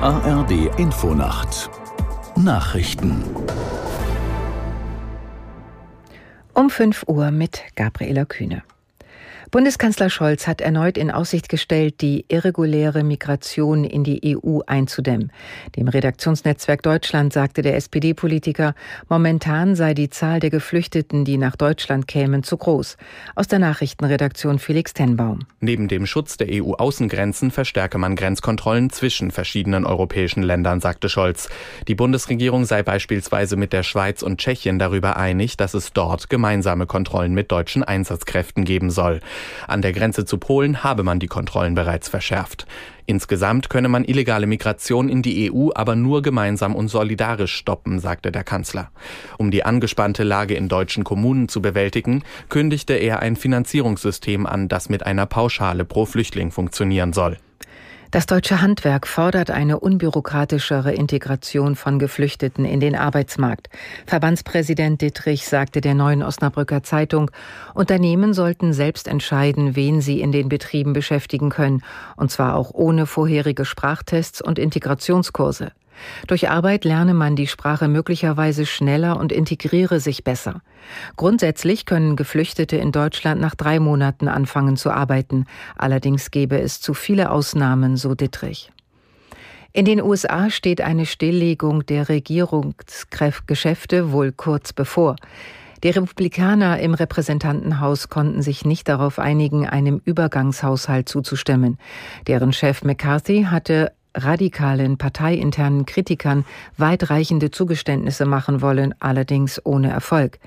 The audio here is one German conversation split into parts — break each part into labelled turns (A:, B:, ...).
A: ARD Infonacht Nachrichten
B: um 5 Uhr mit Gabriela Kühne. Bundeskanzler Scholz hat erneut in Aussicht gestellt, die irreguläre Migration in die EU einzudämmen. Dem Redaktionsnetzwerk Deutschland sagte der SPD-Politiker, momentan sei die Zahl der Geflüchteten, die nach Deutschland kämen, zu groß. Aus der Nachrichtenredaktion Felix Tenbaum.
C: Neben dem Schutz der EU-Außengrenzen verstärke man Grenzkontrollen zwischen verschiedenen europäischen Ländern, sagte Scholz. Die Bundesregierung sei beispielsweise mit der Schweiz und Tschechien darüber einig, dass es dort gemeinsame Kontrollen mit deutschen Einsatzkräften geben soll. An der Grenze zu Polen habe man die Kontrollen bereits verschärft. Insgesamt könne man illegale Migration in die EU aber nur gemeinsam und solidarisch stoppen, sagte der Kanzler. Um die angespannte Lage in deutschen Kommunen zu bewältigen, kündigte er ein Finanzierungssystem an, das mit einer Pauschale pro Flüchtling funktionieren soll.
B: Das deutsche Handwerk fordert eine unbürokratischere Integration von Geflüchteten in den Arbeitsmarkt. Verbandspräsident Dittrich sagte der neuen Osnabrücker Zeitung, Unternehmen sollten selbst entscheiden, wen sie in den Betrieben beschäftigen können, und zwar auch ohne vorherige Sprachtests und Integrationskurse. Durch Arbeit lerne man die Sprache möglicherweise schneller und integriere sich besser. Grundsätzlich können Geflüchtete in Deutschland nach drei Monaten anfangen zu arbeiten. Allerdings gäbe es zu viele Ausnahmen, so Dittrich. In den USA steht eine Stilllegung der Regierungsgeschäfte wohl kurz bevor. Die Republikaner im Repräsentantenhaus konnten sich nicht darauf einigen, einem Übergangshaushalt zuzustimmen. Deren Chef McCarthy hatte radikalen parteiinternen Kritikern weitreichende Zugeständnisse machen wollen, allerdings ohne Erfolg.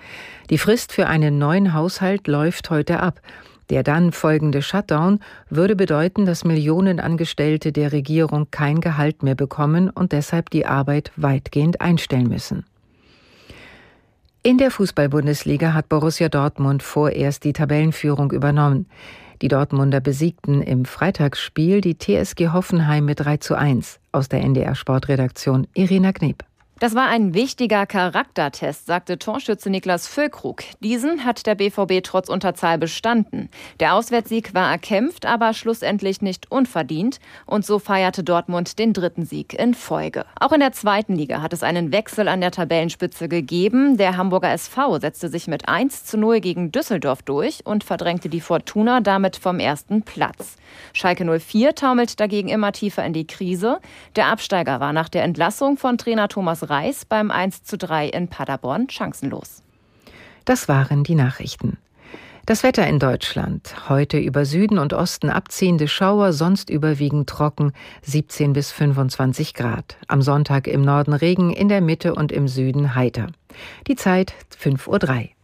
B: Die Frist für einen neuen Haushalt läuft heute ab. Der dann folgende Shutdown würde bedeuten, dass Millionen Angestellte der Regierung kein Gehalt mehr bekommen und deshalb die Arbeit weitgehend einstellen müssen. In der Fußball-Bundesliga hat Borussia Dortmund vorerst die Tabellenführung übernommen. Die Dortmunder besiegten im Freitagsspiel die TSG Hoffenheim mit 3 zu 1. Aus der NDR Sportredaktion Irina Kneb.
D: Das war ein wichtiger Charaktertest, sagte Torschütze Niklas Füllkrug. Diesen hat der BVB trotz Unterzahl bestanden. Der Auswärtssieg war erkämpft, aber schlussendlich nicht unverdient. Und so feierte Dortmund den dritten Sieg in Folge. Auch in der zweiten Liga hat es einen Wechsel an der Tabellenspitze gegeben. Der Hamburger SV setzte sich mit 1 zu 0 gegen Düsseldorf durch und verdrängte die Fortuna damit vom ersten Platz. Schalke 04 taumelt dagegen immer tiefer in die Krise. Der Absteiger war nach der Entlassung von Trainer Thomas Reis beim 1 zu 3 in Paderborn chancenlos.
B: Das waren die Nachrichten. Das Wetter in Deutschland. Heute über Süden und Osten abziehende Schauer, sonst überwiegend trocken, 17 bis 25 Grad. Am Sonntag im Norden Regen, in der Mitte und im Süden heiter. Die Zeit 5.03 Uhr.